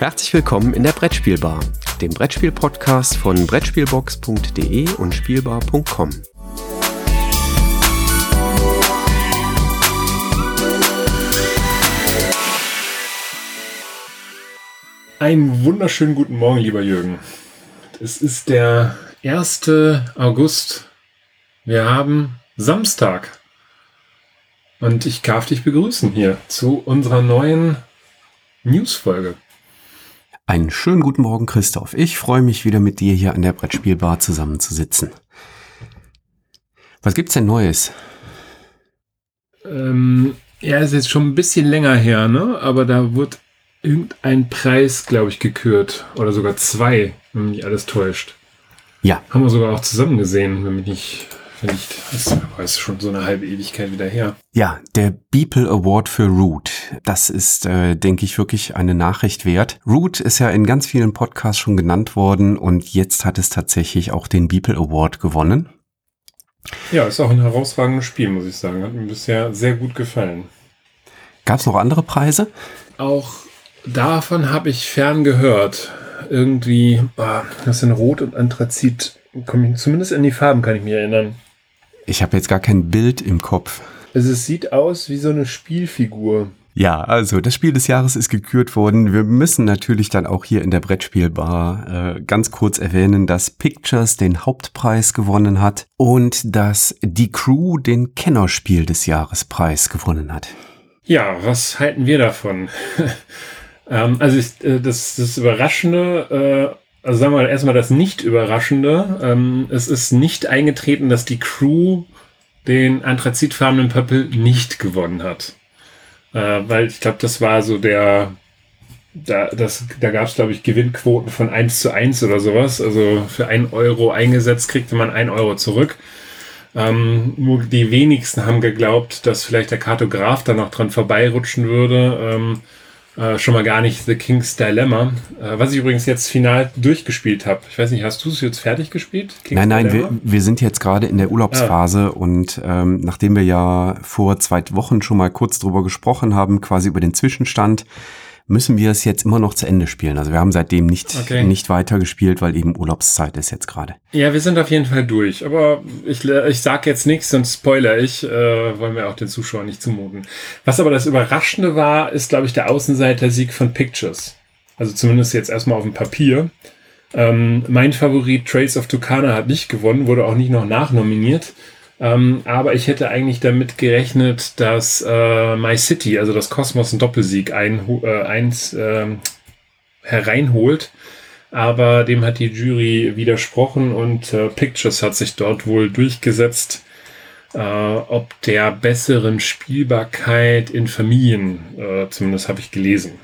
Herzlich willkommen in der Brettspielbar, dem Brettspiel-Podcast von Brettspielbox.de und Spielbar.com. Einen wunderschönen guten Morgen, lieber Jürgen. Es ist der 1. August. Wir haben Samstag. Und ich darf dich begrüßen hier zu unserer neuen Newsfolge. Einen schönen guten Morgen, Christoph. Ich freue mich wieder mit dir hier an der Brettspielbar zusammenzusitzen. Was gibt's denn Neues? Ähm, ja, ist jetzt schon ein bisschen länger her, ne? Aber da wurde irgendein Preis, glaube ich, gekürt. Oder sogar zwei, wenn mich alles täuscht. Ja. Haben wir sogar auch zusammen gesehen, wenn mich nicht ich, das ist schon so eine halbe Ewigkeit wieder her. Ja, der Beeple Award für Root. Das ist, äh, denke ich, wirklich eine Nachricht wert. Root ist ja in ganz vielen Podcasts schon genannt worden und jetzt hat es tatsächlich auch den Beeple Award gewonnen. Ja, ist auch ein herausragendes Spiel, muss ich sagen. Hat mir bisher sehr gut gefallen. Gab es noch andere Preise? Auch davon habe ich fern gehört. Irgendwie, oh, das sind Rot und Anthrazit. Zumindest an die Farben kann ich mich erinnern. Ich habe jetzt gar kein Bild im Kopf. Also es sieht aus wie so eine Spielfigur. Ja, also das Spiel des Jahres ist gekürt worden. Wir müssen natürlich dann auch hier in der Brettspielbar äh, ganz kurz erwähnen, dass Pictures den Hauptpreis gewonnen hat und dass die Crew den Kennerspiel des Jahrespreis gewonnen hat. Ja, was halten wir davon? ähm, also ich, äh, das, das Überraschende, äh, also sagen wir erstmal das Nicht-Überraschende, ähm, es ist nicht eingetreten, dass die Crew den anthrazitfarbenen Pöppel nicht gewonnen hat. Äh, weil ich glaube, das war so der, da, das, da gab es, glaube ich, Gewinnquoten von 1 zu 1 oder sowas. Also für 1 Euro eingesetzt kriegte man 1 Euro zurück. Ähm, nur die wenigsten haben geglaubt, dass vielleicht der Kartograf da noch dran vorbeirutschen würde. Ähm, äh, schon mal gar nicht The King's Dilemma, äh, was ich übrigens jetzt final durchgespielt habe. Ich weiß nicht, hast du es jetzt fertig gespielt? King's nein, nein, wir, wir, sind jetzt gerade in der Urlaubsphase ah. und ähm, nachdem wir ja vor zwei Wochen schon mal kurz drüber gesprochen haben, quasi über den Zwischenstand, müssen wir es jetzt immer noch zu Ende spielen. Also wir haben seitdem nicht, okay. nicht weiter gespielt, weil eben Urlaubszeit ist jetzt gerade. Ja, wir sind auf jeden Fall durch. Aber ich, ich sage jetzt nichts, sonst spoiler ich. Äh, wollen wir auch den Zuschauern nicht zumuten. Was aber das Überraschende war, ist, glaube ich, der Außenseiter-Sieg von Pictures. Also zumindest jetzt erstmal auf dem Papier. Ähm, mein Favorit Trails of Tucana hat nicht gewonnen, wurde auch nicht noch nachnominiert. Ähm, aber ich hätte eigentlich damit gerechnet, dass äh, My City, also das Kosmos, einen Doppelsieg ein, äh, eins äh, hereinholt. Aber dem hat die Jury widersprochen und äh, Pictures hat sich dort wohl durchgesetzt. Äh, ob der besseren Spielbarkeit in Familien, äh, zumindest habe ich gelesen.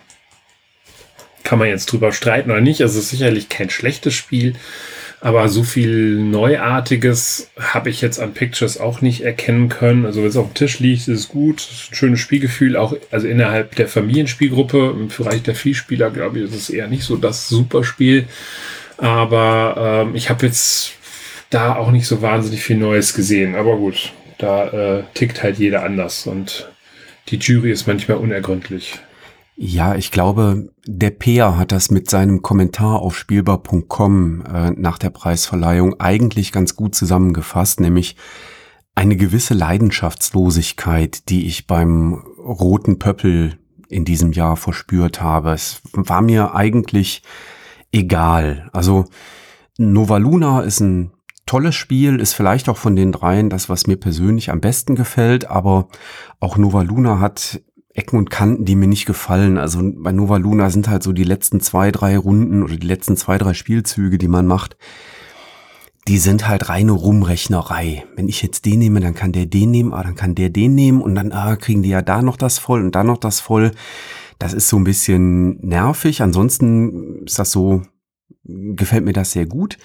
Kann man jetzt drüber streiten oder nicht. Also es ist sicherlich kein schlechtes Spiel. Aber so viel Neuartiges habe ich jetzt an Pictures auch nicht erkennen können. Also wenn es auf dem Tisch liegt, ist es gut. Ist ein schönes Spielgefühl, auch also innerhalb der Familienspielgruppe. Im Bereich der Vielspieler, glaube ich, ist es eher nicht so das Superspiel. Aber ähm, ich habe jetzt da auch nicht so wahnsinnig viel Neues gesehen. Aber gut, da äh, tickt halt jeder anders und die Jury ist manchmal unergründlich. Ja, ich glaube, der Peer hat das mit seinem Kommentar auf spielbar.com äh, nach der Preisverleihung eigentlich ganz gut zusammengefasst, nämlich eine gewisse Leidenschaftslosigkeit, die ich beim roten Pöppel in diesem Jahr verspürt habe. Es war mir eigentlich egal. Also Nova Luna ist ein tolles Spiel, ist vielleicht auch von den dreien das, was mir persönlich am besten gefällt, aber auch Nova Luna hat Ecken und Kanten, die mir nicht gefallen. Also bei Nova Luna sind halt so die letzten zwei, drei Runden oder die letzten zwei, drei Spielzüge, die man macht, die sind halt reine Rumrechnerei. Wenn ich jetzt den nehme, dann kann der den nehmen, ah, dann kann der den nehmen und dann ah, kriegen die ja da noch das voll und da noch das voll. Das ist so ein bisschen nervig. Ansonsten ist das so, gefällt mir das sehr gut.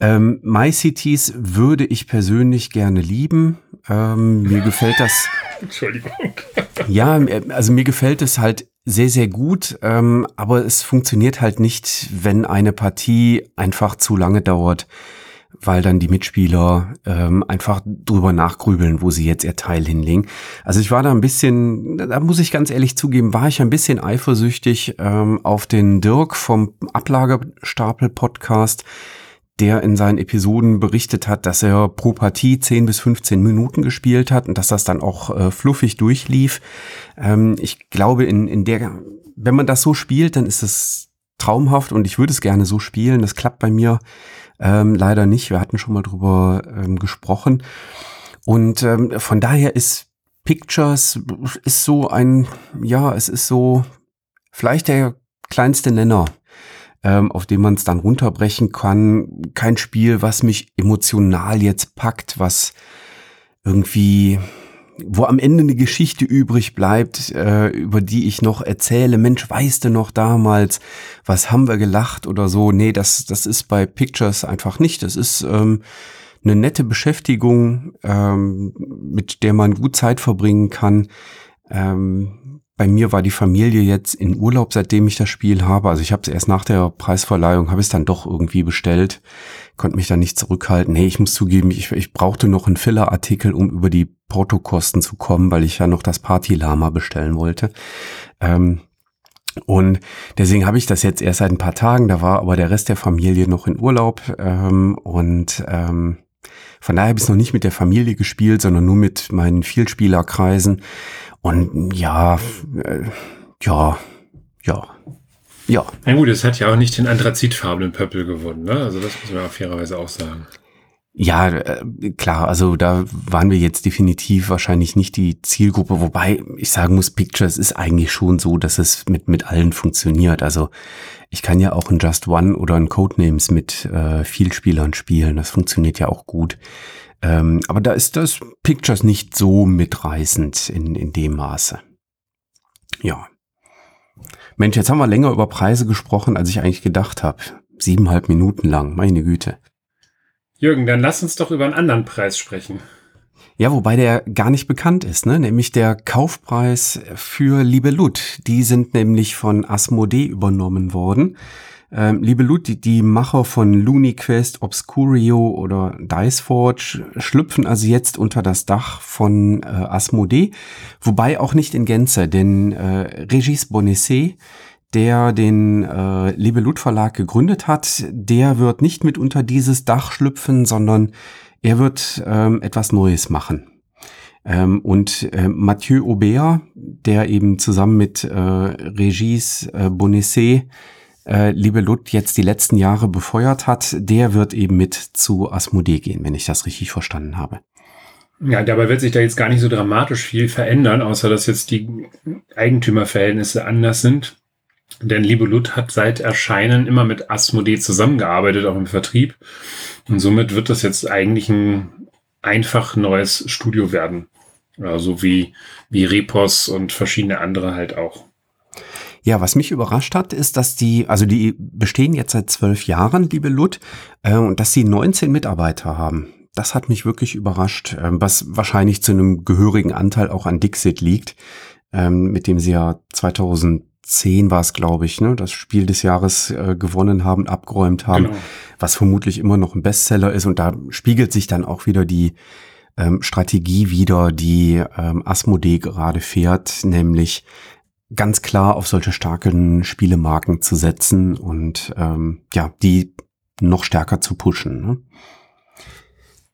Ähm, MyCities würde ich persönlich gerne lieben. Ähm, mir gefällt das. Entschuldigung. Ja, also mir gefällt es halt sehr, sehr gut, ähm, aber es funktioniert halt nicht, wenn eine Partie einfach zu lange dauert. weil dann die Mitspieler ähm, einfach drüber nachgrübeln, wo sie jetzt ihr Teil hinlegen. Also ich war da ein bisschen, da muss ich ganz ehrlich zugeben, war ich ein bisschen eifersüchtig ähm, auf den Dirk vom Ablagestapel-Podcast, der in seinen Episoden berichtet hat, dass er pro Partie 10 bis 15 Minuten gespielt hat und dass das dann auch äh, fluffig durchlief. Ähm, ich glaube, in, in der, wenn man das so spielt, dann ist es traumhaft und ich würde es gerne so spielen. Das klappt bei mir ähm, leider nicht. Wir hatten schon mal drüber ähm, gesprochen. Und ähm, von daher ist Pictures ist so ein, ja, es ist so vielleicht der kleinste Nenner ähm, auf dem man es dann runterbrechen kann. Kein Spiel, was mich emotional jetzt packt, was irgendwie wo am Ende eine Geschichte übrig bleibt, äh, über die ich noch erzähle, Mensch, weißt du noch damals, was haben wir gelacht oder so. Nee, das, das ist bei Pictures einfach nicht. Das ist ähm, eine nette Beschäftigung, ähm, mit der man gut Zeit verbringen kann. Ähm, bei mir war die Familie jetzt in Urlaub, seitdem ich das Spiel habe. Also ich habe es erst nach der Preisverleihung, habe es dann doch irgendwie bestellt, konnte mich da nicht zurückhalten. Nee, ich muss zugeben, ich, ich brauchte noch einen Filler-Artikel, um über die Portokosten zu kommen, weil ich ja noch das Party-Lama bestellen wollte. Ähm, und deswegen habe ich das jetzt erst seit ein paar Tagen. Da war aber der Rest der Familie noch in Urlaub. Ähm, und ähm, von daher habe ich es noch nicht mit der Familie gespielt, sondern nur mit meinen Vielspielerkreisen. Und ja, äh, ja, ja, ja. Na gut, es hat ja auch nicht den anthrazitfarbenen Pöppel gewonnen, ne? Also das muss man auch fairerweise auch sagen. Ja, äh, klar, also da waren wir jetzt definitiv wahrscheinlich nicht die Zielgruppe, wobei ich sagen muss, Pictures ist eigentlich schon so, dass es mit, mit allen funktioniert. Also ich kann ja auch ein Just One oder ein Codenames mit äh, Spielern spielen, das funktioniert ja auch gut. Ähm, aber da ist das Pictures nicht so mitreißend in, in dem Maße. Ja. Mensch, jetzt haben wir länger über Preise gesprochen, als ich eigentlich gedacht habe. Siebeneinhalb Minuten lang, meine Güte. Jürgen, dann lass uns doch über einen anderen Preis sprechen. Ja, wobei der gar nicht bekannt ist, ne? nämlich der Kaufpreis für Liebe Lut. Die sind nämlich von Asmodee übernommen worden. Ähm, liebe Lut, die, die Macher von Looney Quest, Obscurio oder Diceforge schlüpfen also jetzt unter das Dach von äh, Asmodee, wobei auch nicht in Gänze, denn äh, Regis Bonesset, der den äh, Liebe Lut Verlag gegründet hat, der wird nicht mit unter dieses Dach schlüpfen, sondern er wird ähm, etwas Neues machen. Ähm, und äh, Mathieu Aubert, der eben zusammen mit äh, Regis äh, Bonesset äh, liebe Lut jetzt die letzten Jahre befeuert hat, der wird eben mit zu Asmodee gehen, wenn ich das richtig verstanden habe. Ja, dabei wird sich da jetzt gar nicht so dramatisch viel verändern, außer dass jetzt die Eigentümerverhältnisse anders sind. Denn Liebe Lut hat seit Erscheinen immer mit Asmodee zusammengearbeitet, auch im Vertrieb. Und somit wird das jetzt eigentlich ein einfach neues Studio werden. Also wie, wie Repos und verschiedene andere halt auch. Ja, was mich überrascht hat, ist, dass die, also die bestehen jetzt seit zwölf Jahren, liebe Lut, äh, und dass sie 19 Mitarbeiter haben. Das hat mich wirklich überrascht, äh, was wahrscheinlich zu einem gehörigen Anteil auch an Dixit liegt, ähm, mit dem sie ja 2010 war es, glaube ich, ne, das Spiel des Jahres äh, gewonnen haben, abgeräumt haben, genau. was vermutlich immer noch ein Bestseller ist. Und da spiegelt sich dann auch wieder die ähm, Strategie wieder, die ähm, Asmodee gerade fährt, nämlich ganz klar auf solche starken Spielemarken zu setzen und ähm, ja, die noch stärker zu pushen. Ne?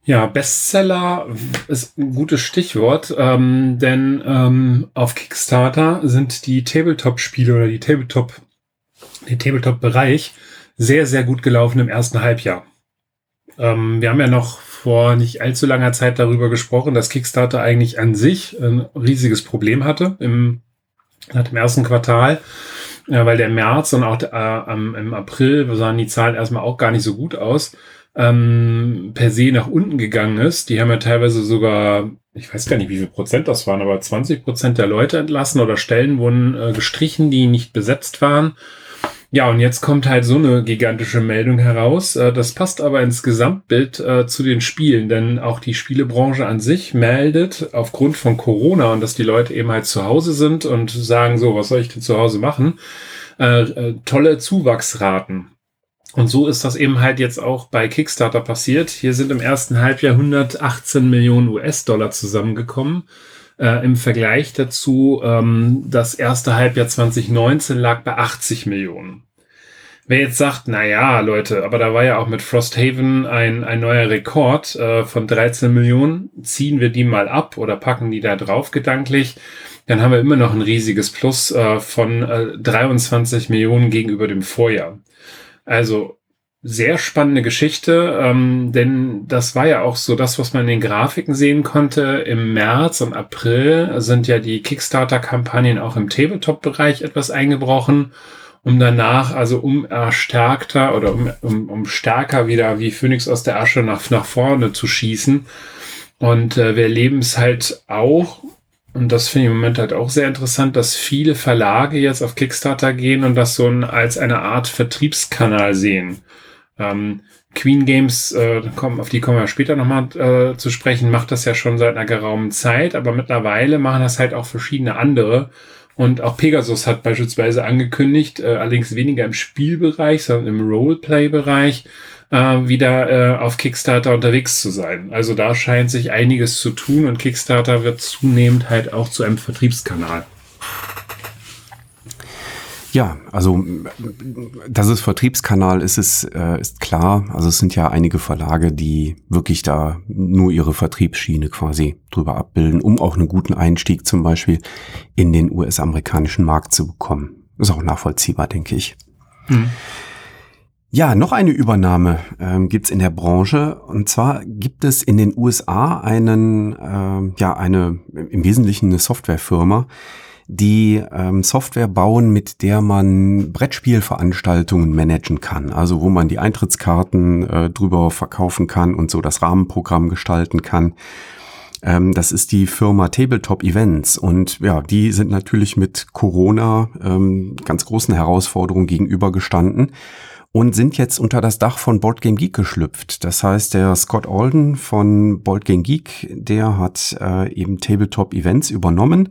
Ja, Bestseller ist ein gutes Stichwort, ähm, denn ähm, auf Kickstarter sind die Tabletop-Spiele oder die Tabletop, der Tabletop-Bereich sehr, sehr gut gelaufen im ersten Halbjahr. Ähm, wir haben ja noch vor nicht allzu langer Zeit darüber gesprochen, dass Kickstarter eigentlich an sich ein riesiges Problem hatte im nach dem ersten Quartal, äh, weil der März und auch äh, im April sahen die Zahlen erstmal auch gar nicht so gut aus, ähm, per se nach unten gegangen ist. Die haben ja teilweise sogar, ich weiß gar nicht, wie viel Prozent das waren, aber 20 Prozent der Leute entlassen oder Stellen wurden äh, gestrichen, die nicht besetzt waren. Ja, und jetzt kommt halt so eine gigantische Meldung heraus. Äh, das passt aber ins Gesamtbild äh, zu den Spielen, denn auch die Spielebranche an sich meldet aufgrund von Corona und dass die Leute eben halt zu Hause sind und sagen so, was soll ich denn zu Hause machen? Äh, tolle Zuwachsraten. Und so ist das eben halt jetzt auch bei Kickstarter passiert. Hier sind im ersten Halbjahr 118 Millionen US-Dollar zusammengekommen. Äh, Im Vergleich dazu, ähm, das erste Halbjahr 2019 lag bei 80 Millionen. Wer jetzt sagt, na ja, Leute, aber da war ja auch mit Frosthaven ein, ein neuer Rekord äh, von 13 Millionen, ziehen wir die mal ab oder packen die da drauf gedanklich, dann haben wir immer noch ein riesiges Plus äh, von äh, 23 Millionen gegenüber dem Vorjahr. Also sehr spannende Geschichte, ähm, denn das war ja auch so das, was man in den Grafiken sehen konnte. Im März und April sind ja die Kickstarter-Kampagnen auch im Tabletop-Bereich etwas eingebrochen, um danach also um erstärkter oder um, um, um stärker wieder wie Phoenix aus der Asche nach, nach vorne zu schießen. Und äh, wir erleben es halt auch, und das finde ich im Moment halt auch sehr interessant, dass viele Verlage jetzt auf Kickstarter gehen und das so ein, als eine Art Vertriebskanal sehen. Ähm, Queen Games, äh, kommen, auf die kommen wir später nochmal äh, zu sprechen, macht das ja schon seit einer geraumen Zeit, aber mittlerweile machen das halt auch verschiedene andere. Und auch Pegasus hat beispielsweise angekündigt, äh, allerdings weniger im Spielbereich, sondern im Roleplay-Bereich, äh, wieder äh, auf Kickstarter unterwegs zu sein. Also da scheint sich einiges zu tun und Kickstarter wird zunehmend halt auch zu einem Vertriebskanal. Ja, also dass es Vertriebskanal ist, ist, äh, ist klar. Also es sind ja einige Verlage, die wirklich da nur ihre Vertriebsschiene quasi drüber abbilden, um auch einen guten Einstieg zum Beispiel in den US-amerikanischen Markt zu bekommen. Ist auch nachvollziehbar, denke ich. Mhm. Ja, noch eine Übernahme ähm, gibt in der Branche. Und zwar gibt es in den USA einen, ähm, ja, eine im Wesentlichen eine Softwarefirma, die ähm, Software bauen, mit der man Brettspielveranstaltungen managen kann. Also wo man die Eintrittskarten äh, drüber verkaufen kann und so das Rahmenprogramm gestalten kann. Ähm, das ist die Firma Tabletop Events und ja, die sind natürlich mit Corona ähm, ganz großen Herausforderungen gegenübergestanden und sind jetzt unter das Dach von Board Game Geek geschlüpft. Das heißt, der Scott Alden von Board Game Geek, der hat äh, eben Tabletop Events übernommen.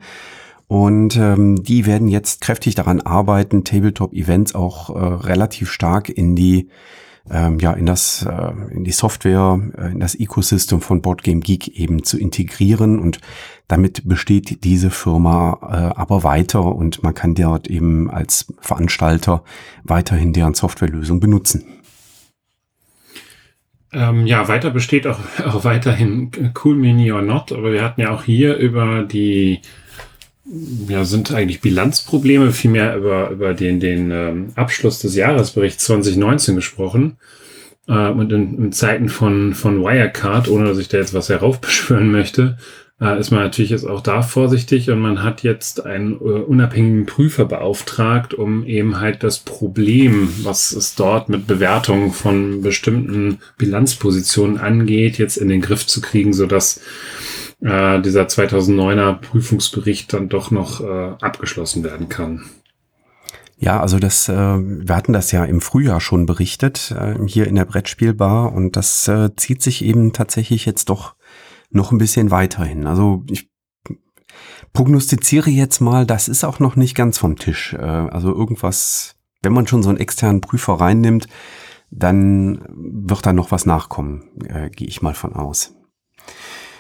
Und ähm, die werden jetzt kräftig daran arbeiten, Tabletop-Events auch äh, relativ stark in die ähm, ja in das äh, in die Software, äh, in das Ecosystem von Board Game Geek eben zu integrieren. Und damit besteht diese Firma äh, aber weiter. Und man kann dort eben als Veranstalter weiterhin deren Softwarelösung benutzen. Ähm, ja, weiter besteht auch, auch weiterhin Cool Mini or Not, aber wir hatten ja auch hier über die ja, sind eigentlich Bilanzprobleme, vielmehr über, über den, den ähm, Abschluss des Jahresberichts 2019 gesprochen. Äh, und in, in Zeiten von, von Wirecard, ohne dass ich da jetzt was heraufbeschwören möchte, äh, ist man natürlich jetzt auch da vorsichtig und man hat jetzt einen äh, unabhängigen Prüfer beauftragt, um eben halt das Problem, was es dort mit Bewertungen von bestimmten Bilanzpositionen angeht, jetzt in den Griff zu kriegen, sodass äh, dieser 2009er Prüfungsbericht dann doch noch äh, abgeschlossen werden kann. Ja, also das, äh, wir hatten das ja im Frühjahr schon berichtet, äh, hier in der Brettspielbar und das äh, zieht sich eben tatsächlich jetzt doch noch ein bisschen weiterhin. Also ich prognostiziere jetzt mal, das ist auch noch nicht ganz vom Tisch. Äh, also irgendwas, wenn man schon so einen externen Prüfer reinnimmt, dann wird da noch was nachkommen, äh, gehe ich mal von aus.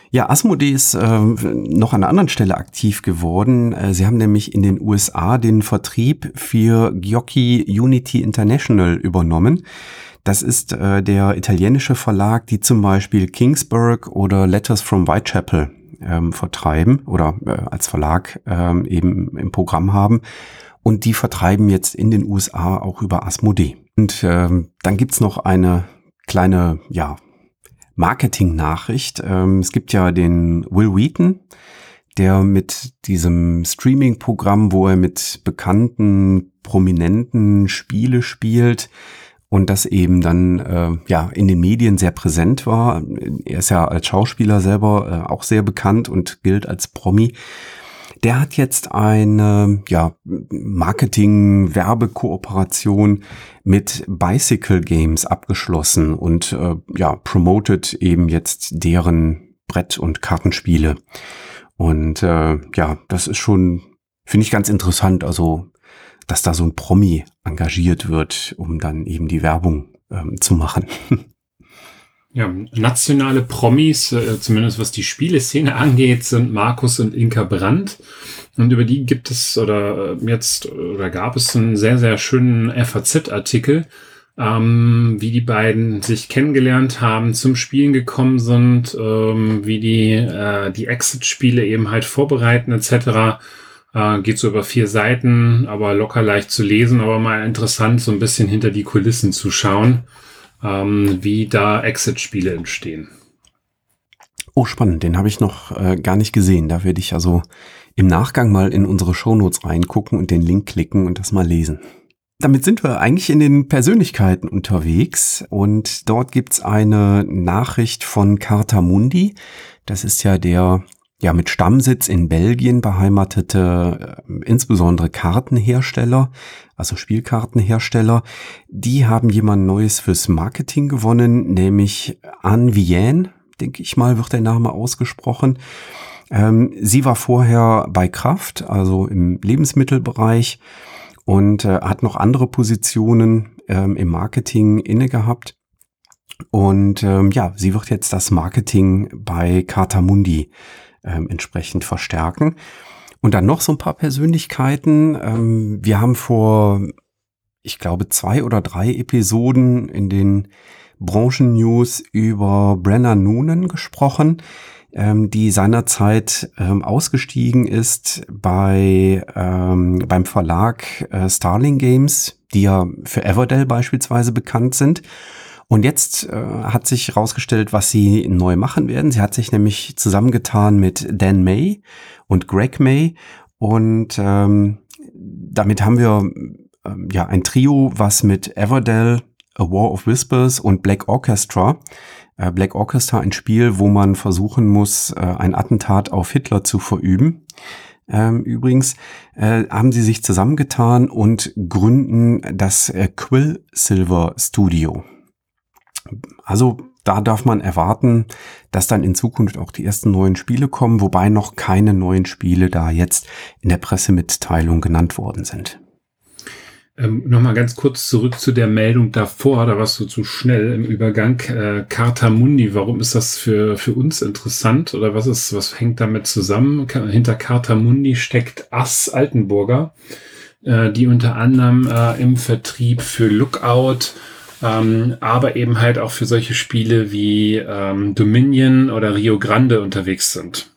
Ja, Asmodee ist äh, noch an einer anderen Stelle aktiv geworden. Äh, sie haben nämlich in den USA den Vertrieb für Giochi Unity International übernommen. Das ist äh, der italienische Verlag, die zum Beispiel Kingsburg oder Letters from Whitechapel ähm, vertreiben oder äh, als Verlag ähm, eben im Programm haben. Und die vertreiben jetzt in den USA auch über Asmodee. Und ähm, dann gibt's noch eine kleine, ja, Marketing-Nachricht. Ähm, es gibt ja den Will Wheaton, der mit diesem Streaming-Programm, wo er mit bekannten, prominenten Spiele spielt, und das eben dann äh, ja in den Medien sehr präsent war. Er ist ja als Schauspieler selber äh, auch sehr bekannt und gilt als Promi. Der hat jetzt eine ja, Marketing-Werbekooperation mit Bicycle Games abgeschlossen und äh, ja, promotet eben jetzt deren Brett- und Kartenspiele. Und äh, ja, das ist schon, finde ich ganz interessant. Also dass da so ein Promi engagiert wird, um dann eben die Werbung ähm, zu machen. Ja, nationale Promis, äh, zumindest was die Spieleszene angeht, sind Markus und Inka Brandt. Und über die gibt es oder äh, jetzt oder gab es einen sehr, sehr schönen FAZ-Artikel, ähm, wie die beiden sich kennengelernt haben, zum Spielen gekommen sind, ähm, wie die äh, die Exit-Spiele eben halt vorbereiten etc. Äh, geht so über vier Seiten, aber locker leicht zu lesen, aber mal interessant, so ein bisschen hinter die Kulissen zu schauen ähm, wie da Exit-Spiele entstehen. Oh, spannend. Den habe ich noch äh, gar nicht gesehen. Da werde ich also im Nachgang mal in unsere Shownotes reingucken und den Link klicken und das mal lesen. Damit sind wir eigentlich in den Persönlichkeiten unterwegs und dort gibt's eine Nachricht von Carta Mundi. Das ist ja der ja mit Stammsitz in Belgien beheimatete, äh, insbesondere Kartenhersteller, also Spielkartenhersteller, die haben jemand Neues fürs Marketing gewonnen, nämlich Anne Vienne, denke ich mal, wird der Name ausgesprochen. Ähm, sie war vorher bei Kraft, also im Lebensmittelbereich und äh, hat noch andere Positionen ähm, im Marketing inne gehabt. Und ähm, ja, sie wird jetzt das Marketing bei Cartamundi ähm, entsprechend verstärken. Und dann noch so ein paar Persönlichkeiten. Ähm, wir haben vor, ich glaube, zwei oder drei Episoden in den Branchen-News über Brenner Noonan gesprochen, ähm, die seinerzeit ähm, ausgestiegen ist bei, ähm, beim Verlag äh, Starling Games, die ja für Everdell beispielsweise bekannt sind und jetzt äh, hat sich herausgestellt, was sie neu machen werden. Sie hat sich nämlich zusammengetan mit Dan May und Greg May. Und ähm, damit haben wir ähm, ja ein Trio, was mit Everdell, A War of Whispers und Black Orchestra äh, Black Orchestra ein Spiel, wo man versuchen muss, äh, ein Attentat auf Hitler zu verüben. Ähm, übrigens äh, haben sie sich zusammengetan und gründen das äh, Quill Studio. Also da darf man erwarten, dass dann in Zukunft auch die ersten neuen Spiele kommen, wobei noch keine neuen Spiele da jetzt in der Pressemitteilung genannt worden sind. Ähm, Nochmal ganz kurz zurück zu der Meldung davor, da warst du zu schnell im Übergang. Äh, Carta Mundi, warum ist das für, für uns interessant oder was ist, was hängt damit zusammen? Hinter Carta Mundi steckt Ass Altenburger, äh, die unter anderem äh, im Vertrieb für Lookout ähm, aber eben halt auch für solche Spiele wie ähm, Dominion oder Rio Grande unterwegs sind.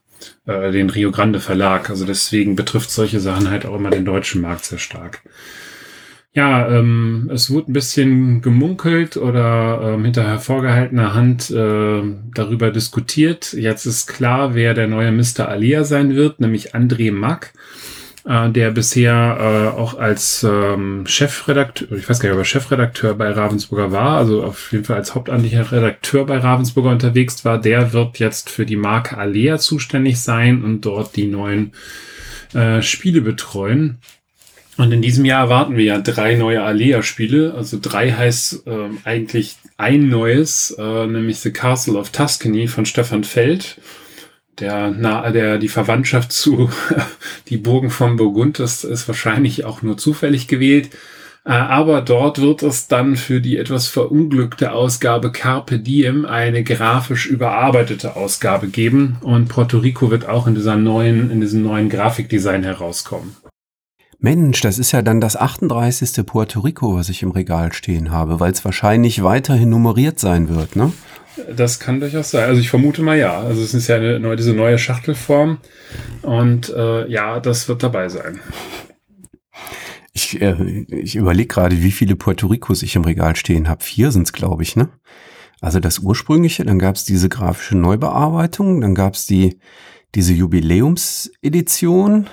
Äh, den Rio Grande Verlag. Also deswegen betrifft solche Sachen halt auch immer den deutschen Markt sehr stark. Ja, ähm, es wurde ein bisschen gemunkelt oder ähm, hinter hervorgehaltener Hand äh, darüber diskutiert. Jetzt ist klar, wer der neue Mr. Alia sein wird, nämlich André Mack äh, der bisher äh, auch als ähm, Chefredakteur, ich weiß gar nicht, ob er Chefredakteur bei Ravensburger war, also auf jeden Fall als hauptamtlicher Redakteur bei Ravensburger unterwegs war, der wird jetzt für die Marke Alea zuständig sein und dort die neuen äh, Spiele betreuen. Und in diesem Jahr erwarten wir ja drei neue Alea-Spiele. Also drei heißt äh, eigentlich ein neues, äh, nämlich The Castle of Tuscany von Stefan Feld der, na, der, die Verwandtschaft zu die Burgen von Burgund ist, ist wahrscheinlich auch nur zufällig gewählt. Äh, aber dort wird es dann für die etwas verunglückte Ausgabe Carpe Diem eine grafisch überarbeitete Ausgabe geben und Puerto Rico wird auch in dieser neuen, in diesem neuen Grafikdesign herauskommen. Mensch, das ist ja dann das 38. Puerto Rico, was ich im Regal stehen habe, weil es wahrscheinlich weiterhin nummeriert sein wird, ne? Das kann durchaus sein. Also ich vermute mal ja. Also es ist ja eine, diese neue Schachtelform und äh, ja, das wird dabei sein. Ich, äh, ich überlege gerade, wie viele Puerto Ricos ich im Regal stehen habe. Vier sind es, glaube ich, ne? Also das ursprüngliche, dann gab es diese grafische Neubearbeitung, dann gab es die, diese Jubiläumsedition.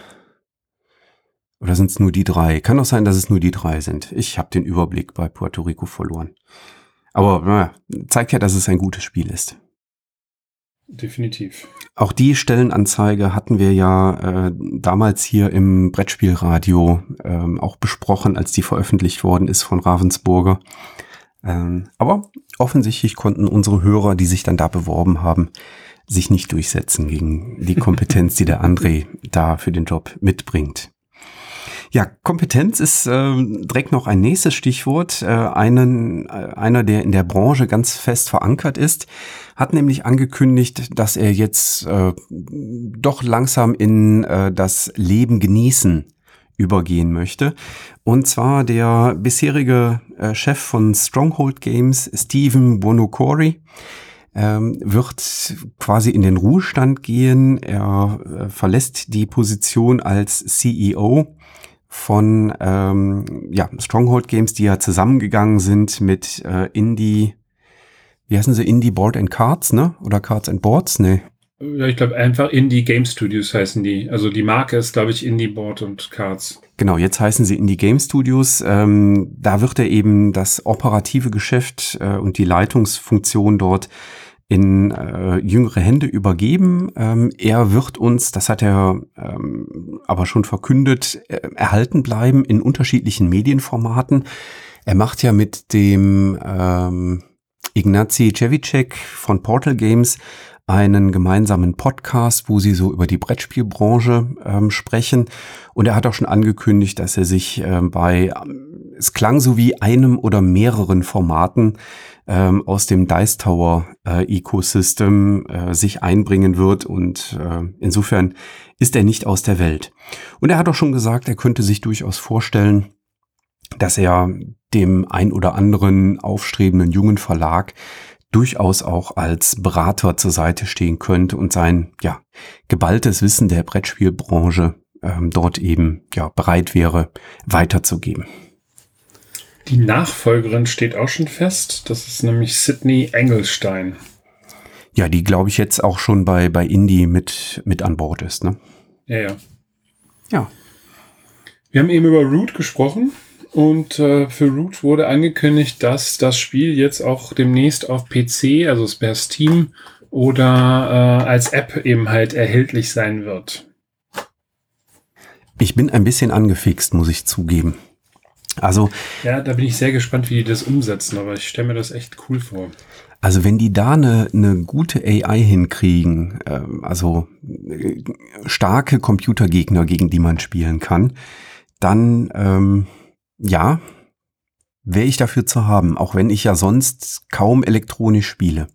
Oder sind es nur die drei? Kann auch sein, dass es nur die drei sind. Ich habe den Überblick bei Puerto Rico verloren. Aber naja, zeigt ja, dass es ein gutes Spiel ist. Definitiv. Auch die Stellenanzeige hatten wir ja äh, damals hier im Brettspielradio ähm, auch besprochen, als die veröffentlicht worden ist von Ravensburger. Ähm, aber offensichtlich konnten unsere Hörer, die sich dann da beworben haben, sich nicht durchsetzen gegen die Kompetenz, die der André da für den Job mitbringt. Ja, Kompetenz ist äh, direkt noch ein nächstes Stichwort. Äh, einen, äh, einer, der in der Branche ganz fest verankert ist, hat nämlich angekündigt, dass er jetzt äh, doch langsam in äh, das Leben genießen übergehen möchte. Und zwar der bisherige äh, Chef von Stronghold Games, Stephen Bonocori, ähm, wird quasi in den Ruhestand gehen. Er äh, verlässt die Position als CEO von ähm, ja, Stronghold Games, die ja zusammengegangen sind mit äh, Indie, wie heißen sie, Indie Board and Cards, ne? Oder Cards and Boards? Ne. Ja, ich glaube einfach Indie Game Studios heißen die. Also die Marke ist, glaube ich, Indie Board und Cards. Genau, jetzt heißen sie Indie Game Studios. Ähm, da wird er eben das operative Geschäft äh, und die Leitungsfunktion dort in äh, jüngere Hände übergeben. Ähm, er wird uns, das hat er ähm, aber schon verkündet, äh, erhalten bleiben in unterschiedlichen Medienformaten. Er macht ja mit dem ähm, Ignazi Cevicek von Portal Games einen gemeinsamen Podcast, wo sie so über die Brettspielbranche ähm, sprechen. Und er hat auch schon angekündigt, dass er sich äh, bei, ähm, es klang so wie einem oder mehreren Formaten ähm, aus dem Dice Tower äh, Ecosystem äh, sich einbringen wird. Und äh, insofern ist er nicht aus der Welt. Und er hat auch schon gesagt, er könnte sich durchaus vorstellen, dass er dem ein oder anderen aufstrebenden jungen Verlag durchaus auch als Berater zur Seite stehen könnte und sein ja geballtes Wissen der Brettspielbranche ähm, dort eben ja bereit wäre weiterzugeben. Die Nachfolgerin steht auch schon fest. Das ist nämlich Sydney Engelstein. Ja, die glaube ich jetzt auch schon bei bei Indie mit mit an Bord ist, ne? Ja, ja. Ja. Wir haben eben über Root gesprochen. Und äh, für Root wurde angekündigt, dass das Spiel jetzt auch demnächst auf PC, also per Steam oder äh, als App eben halt erhältlich sein wird. Ich bin ein bisschen angefixt, muss ich zugeben. Also. Ja, da bin ich sehr gespannt, wie die das umsetzen, aber ich stelle mir das echt cool vor. Also wenn die da eine, eine gute AI hinkriegen, äh, also äh, starke Computergegner, gegen die man spielen kann, dann ähm, ja, wäre ich dafür zu haben, auch wenn ich ja sonst kaum elektronisch spiele.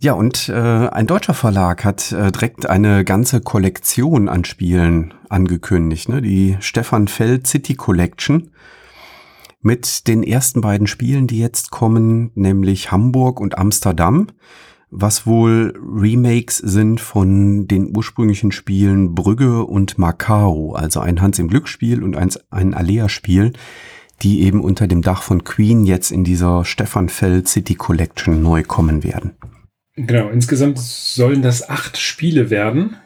Ja, und äh, ein deutscher Verlag hat äh, direkt eine ganze Kollektion an Spielen angekündigt, ne? die Stefan Feld City Collection mit den ersten beiden Spielen, die jetzt kommen, nämlich Hamburg und Amsterdam was wohl Remakes sind von den ursprünglichen Spielen Brügge und Macao, also ein Hans im Glücksspiel und ein, ein Alea-Spiel, die eben unter dem Dach von Queen jetzt in dieser Stefan Feld City Collection neu kommen werden. Genau, insgesamt sollen das acht Spiele werden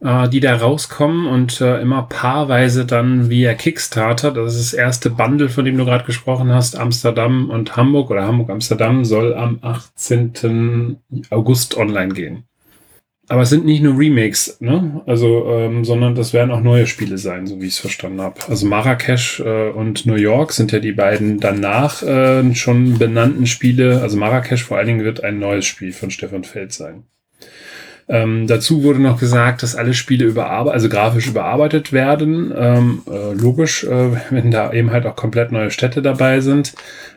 äh, die da rauskommen und äh, immer paarweise dann via Kickstarter. Das ist das erste Bundle, von dem du gerade gesprochen hast. Amsterdam und Hamburg oder Hamburg-Amsterdam soll am 18. August online gehen. Aber es sind nicht nur Remakes, ne? Also, ähm, sondern das werden auch neue Spiele sein, so wie ich es verstanden habe. Also Marrakesch äh, und New York sind ja die beiden danach äh, schon benannten Spiele. Also Marrakesch vor allen Dingen wird ein neues Spiel von Stefan Feld sein. Ähm, dazu wurde noch gesagt, dass alle Spiele überarbeitet, also grafisch überarbeitet werden. Ähm, äh, logisch, äh, wenn da eben halt auch komplett neue Städte dabei sind.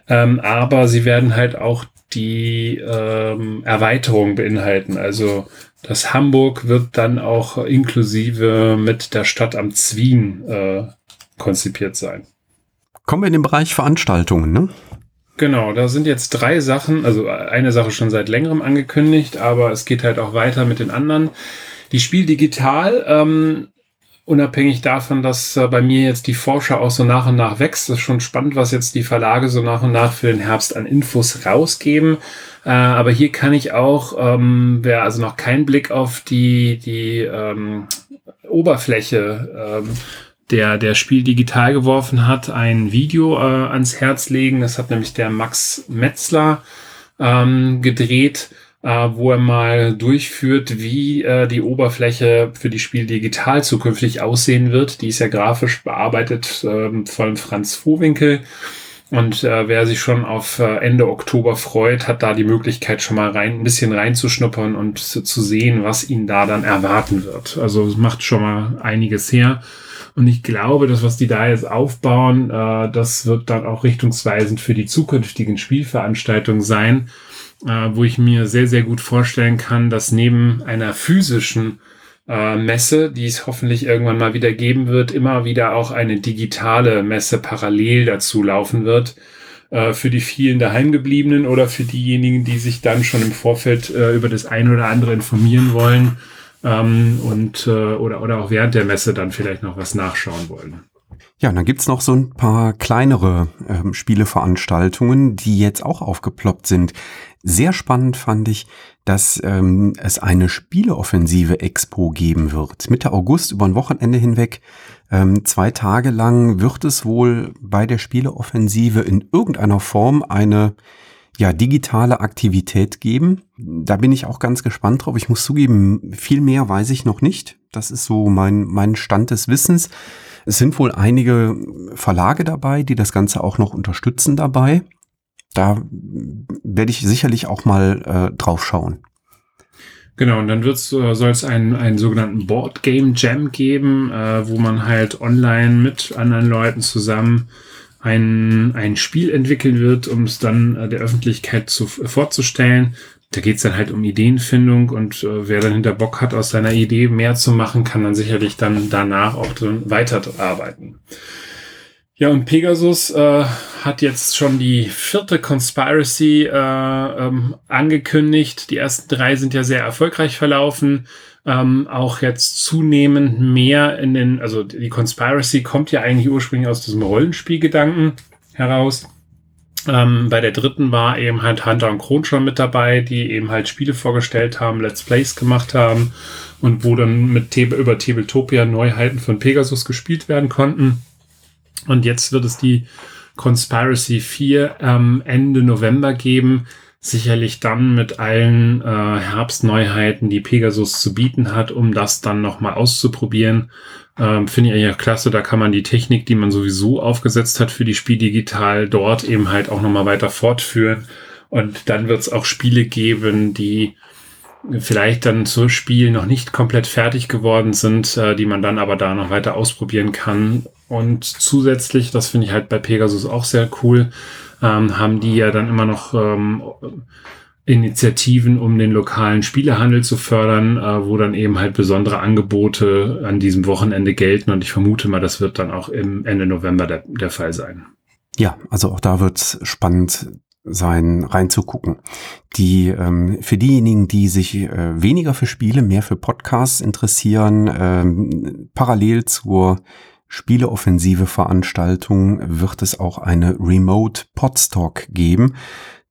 Ähm, aber sie werden halt auch die ähm, Erweiterung beinhalten. Also das Hamburg wird dann auch inklusive mit der Stadt am Zwien äh, konzipiert sein. Kommen wir in den Bereich Veranstaltungen, ne? Genau, da sind jetzt drei Sachen, also eine Sache schon seit längerem angekündigt, aber es geht halt auch weiter mit den anderen. Die Spiel digital, ähm, unabhängig davon, dass äh, bei mir jetzt die Forscher auch so nach und nach wächst, das ist schon spannend, was jetzt die Verlage so nach und nach für den Herbst an Infos rausgeben. Äh, aber hier kann ich auch, ähm, wer also noch keinen Blick auf die, die ähm, Oberfläche ähm, der der Spiel digital geworfen hat, ein Video äh, ans Herz legen. Das hat nämlich der Max Metzler ähm, gedreht, äh, wo er mal durchführt, wie äh, die Oberfläche für die Spiel digital zukünftig aussehen wird. Die ist ja grafisch bearbeitet ähm, von Franz Vohwinkel. Und äh, wer sich schon auf äh, Ende Oktober freut, hat da die Möglichkeit schon mal rein, ein bisschen reinzuschnuppern und zu, zu sehen, was ihn da dann erwarten wird. Also es macht schon mal einiges her. Und ich glaube, das, was die da jetzt aufbauen, äh, das wird dann auch richtungsweisend für die zukünftigen Spielveranstaltungen sein, äh, wo ich mir sehr, sehr gut vorstellen kann, dass neben einer physischen äh, Messe, die es hoffentlich irgendwann mal wieder geben wird, immer wieder auch eine digitale Messe parallel dazu laufen wird äh, für die vielen daheimgebliebenen oder für diejenigen, die sich dann schon im Vorfeld äh, über das eine oder andere informieren wollen ähm, und äh, oder, oder auch während der Messe dann vielleicht noch was nachschauen wollen. Ja, und dann gibt's noch so ein paar kleinere ähm, Spieleveranstaltungen, die jetzt auch aufgeploppt sind. Sehr spannend fand ich, dass ähm, es eine Spieleoffensive Expo geben wird. Mitte August über ein Wochenende hinweg. Ähm, zwei Tage lang wird es wohl bei der Spieleoffensive in irgendeiner Form eine ja, digitale Aktivität geben. Da bin ich auch ganz gespannt drauf. Ich muss zugeben, viel mehr weiß ich noch nicht. Das ist so mein, mein Stand des Wissens. Es sind wohl einige Verlage dabei, die das Ganze auch noch unterstützen dabei. Da werde ich sicherlich auch mal äh, drauf schauen. Genau, und dann wird's, äh, soll es einen, einen sogenannten Board Game Jam geben, äh, wo man halt online mit anderen Leuten zusammen ein, ein Spiel entwickeln wird, um es dann äh, der Öffentlichkeit zu, vorzustellen. Da geht's dann halt um Ideenfindung und äh, wer dann hinter Bock hat, aus seiner Idee mehr zu machen, kann dann sicherlich dann danach auch dann weiterarbeiten. Ja, und Pegasus äh, hat jetzt schon die vierte Conspiracy äh, ähm, angekündigt. Die ersten drei sind ja sehr erfolgreich verlaufen ähm, auch jetzt zunehmend mehr in den, also die Conspiracy kommt ja eigentlich ursprünglich aus diesem Rollenspielgedanken heraus. Ähm, bei der dritten war eben halt Hunter und Kron schon mit dabei, die eben halt Spiele vorgestellt haben, Let's Plays gemacht haben und wo dann mit über Tabletopia Neuheiten von Pegasus gespielt werden konnten. Und jetzt wird es die Conspiracy 4 ähm, Ende November geben, sicherlich dann mit allen äh, Herbstneuheiten, die Pegasus zu bieten hat, um das dann nochmal auszuprobieren. Ähm, Finde ich ja klasse, da kann man die Technik, die man sowieso aufgesetzt hat für die Spiel digital, dort eben halt auch nochmal weiter fortführen. Und dann wird es auch Spiele geben, die vielleicht dann zu Spiel noch nicht komplett fertig geworden sind, äh, die man dann aber da noch weiter ausprobieren kann. Und zusätzlich, das finde ich halt bei Pegasus auch sehr cool, ähm, haben die ja dann immer noch ähm, Initiativen, um den lokalen Spielehandel zu fördern, äh, wo dann eben halt besondere Angebote an diesem Wochenende gelten. Und ich vermute mal, das wird dann auch im Ende November der, der Fall sein. Ja, also auch da wird es spannend sein, reinzugucken. Die ähm, für diejenigen, die sich äh, weniger für Spiele, mehr für Podcasts interessieren, ähm, parallel zur Spieleoffensive Veranstaltung wird es auch eine Remote Podstock geben.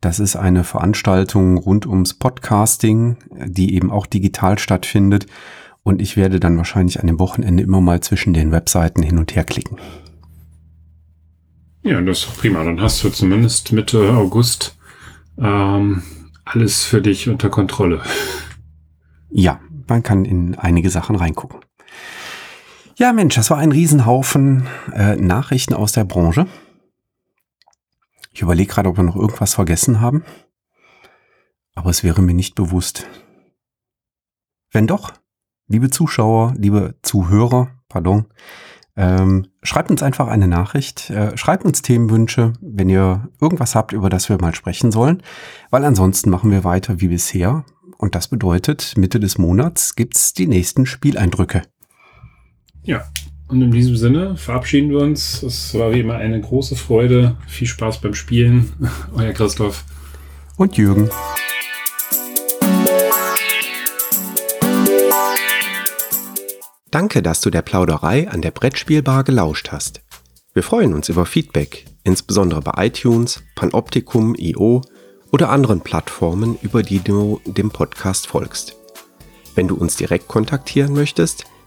Das ist eine Veranstaltung rund ums Podcasting, die eben auch digital stattfindet. Und ich werde dann wahrscheinlich an dem Wochenende immer mal zwischen den Webseiten hin und her klicken. Ja, das ist prima. Dann hast du zumindest Mitte August ähm, alles für dich unter Kontrolle. Ja, man kann in einige Sachen reingucken. Ja, Mensch, das war ein Riesenhaufen äh, Nachrichten aus der Branche. Ich überlege gerade, ob wir noch irgendwas vergessen haben. Aber es wäre mir nicht bewusst. Wenn doch, liebe Zuschauer, liebe Zuhörer, pardon, ähm, schreibt uns einfach eine Nachricht, äh, schreibt uns Themenwünsche, wenn ihr irgendwas habt, über das wir mal sprechen sollen, weil ansonsten machen wir weiter wie bisher. Und das bedeutet, Mitte des Monats gibt's die nächsten Spieleindrücke. Ja, und in diesem Sinne verabschieden wir uns. Es war wie immer eine große Freude. Viel Spaß beim Spielen. Euer Christoph. Und Jürgen. Danke, dass du der Plauderei an der Brettspielbar gelauscht hast. Wir freuen uns über Feedback, insbesondere bei iTunes, Panoptikum, IO oder anderen Plattformen, über die du dem Podcast folgst. Wenn du uns direkt kontaktieren möchtest,